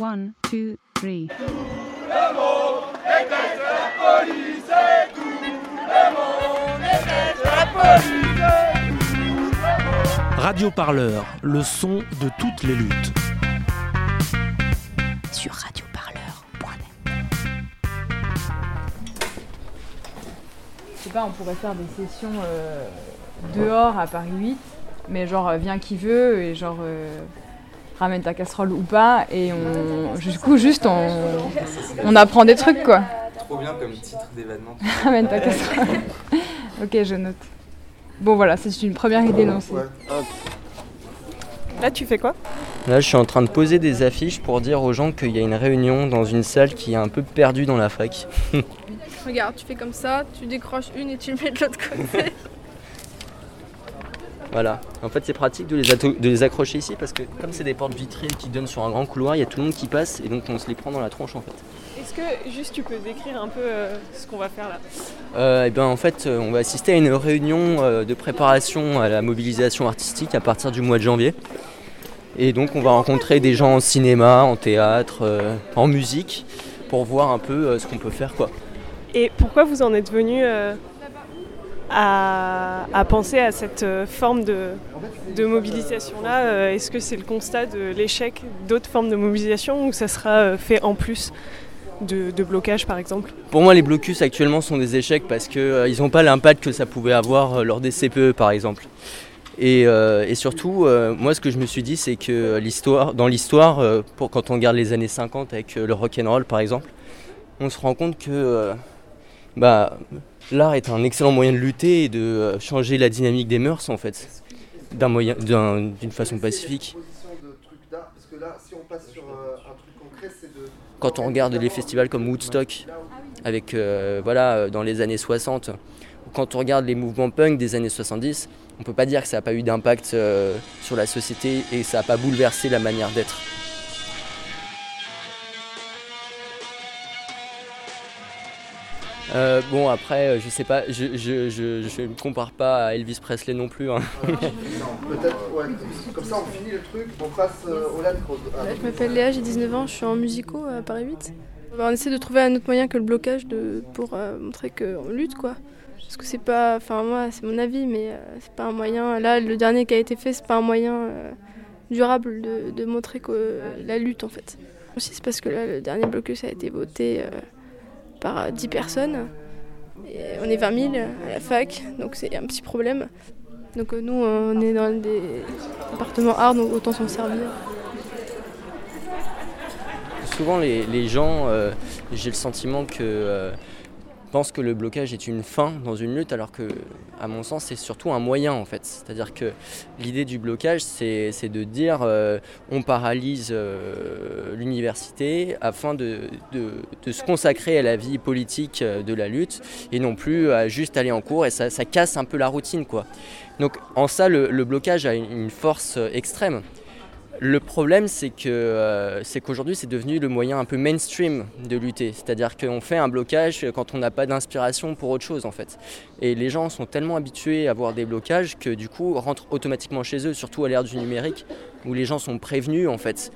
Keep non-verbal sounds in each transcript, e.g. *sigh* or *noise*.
One, two, three. Radio Parleur, le son de toutes les luttes. Sur radioparleur.net. Je sais pas, on pourrait faire des sessions euh, dehors à Paris 8, mais genre euh, viens qui veut et genre euh, ramène ta casserole ou pas et on du coup juste on, on apprend des trucs quoi. Trop bien comme titre d'événement. ramène ta casserole. *laughs* ok, je note. Bon voilà, c'est une première idée lancée. Là, tu fais quoi? Là, je suis en train de poser des affiches pour dire aux gens qu'il y a une réunion dans une salle qui est un peu perdue dans la fac. *laughs* Regarde, tu fais comme ça, tu décroches une et tu le mets de l'autre côté. *laughs* Voilà. En fait, c'est pratique de les, ato- de les accrocher ici parce que comme c'est des portes vitrées qui donnent sur un grand couloir, il y a tout le monde qui passe et donc on se les prend dans la tronche en fait. Est-ce que juste tu peux décrire un peu euh, ce qu'on va faire là? Euh, et ben en fait, euh, on va assister à une réunion euh, de préparation à la mobilisation artistique à partir du mois de janvier. Et donc on va rencontrer des gens en cinéma, en théâtre, en musique, pour voir un peu ce qu'on peut faire quoi. Et pourquoi vous en êtes venu à, penser à cette euh, forme de, mobilisation-là euh, Est-ce que c'est le constat de l'échec d'autres formes de mobilisation ou ça sera euh, fait en plus de, de blocage par exemple? Pour moi, les blocus actuellement sont des échecs parce qu'ils n'ont pas l'impact que ça pouvait avoir euh, lors des CPE par exemple. Et, euh, surtout, euh, moi ce que je me suis dit, c'est que l'histoire, dans l'histoire, euh, quand on regarde les années 50 avec euh, le rock'n'roll par exemple, on se rend compte que euh, bah, l'art est un excellent moyen de lutter et de euh, changer la dynamique des mœurs en fait, d'un moyen, d'un- d'une façon pacifique. Quand on regarde les festivals comme Woodstock, avec euh, voilà euh, dans les années 60, ou quand on regarde les mouvements punk des années 70, on peut pas dire que ça n'a pas eu d'impact euh, sur la société et ça n'a pas bouleversé la manière d'être. Euh, bon après, euh, je sais pas, je, je, je, je me compare pas à Elvis Presley non plus. hein. Peut-être, ouais, comme ça on finit le truc, on passe euh, au LAN. Ah, Je m'appelle Léa, j'ai 19 ans, je suis en musico à Paris 8. Bah, on essaie de trouver un autre moyen que le blocage de, pour euh, montrer qu'on lutte quoi. Parce que c'est pas, enfin moi c'est mon avis, mais euh, c'est pas un moyen. Là le dernier qui a été fait, c'est pas un moyen euh, durable de, de montrer que euh, la lutte en fait. Aussi c'est parce que là le dernier blocus a été voté euh, par euh, 10 personnes. Et on est 20 000 à la fac, donc c'est un petit problème. Donc euh, nous on est dans des appartements art, donc autant s'en servir. Souvent, les, les gens, euh, j'ai le sentiment que euh, pensent que le blocage est une fin dans une lutte, alors que, à mon sens, c'est surtout un moyen en fait. C'est-à-dire que l'idée du blocage, c'est de dire euh, on paralyse euh, l'université afin de, se consacrer à la vie politique euh, de la lutte et non plus à juste aller en cours et ça, casse un peu la routine quoi. Donc en ça, le, blocage a une une force euh, extrême. Le problème, c'est que euh, c'est qu'aujourd'hui, c'est devenu le moyen un peu mainstream de lutter. C'est-à-dire qu'on fait un blocage quand on n'a pas d'inspiration pour autre chose, en fait. Et les gens sont tellement habitués à avoir des blocages que du coup rentrent automatiquement chez eux, surtout à l'ère du numérique, où les gens sont prévenus, en fait.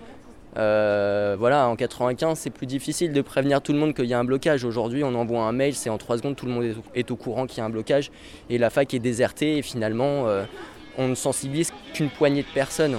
Euh, voilà, en 95, c'est plus difficile de prévenir tout le monde qu'il y a un blocage. Aujourd'hui, on envoie un mail, c'est en 3 secondes, tout le monde est au, courant qu'il y a un blocage. Et la fac est désertée, et finalement, euh, on ne sensibilise qu'une poignée de personnes.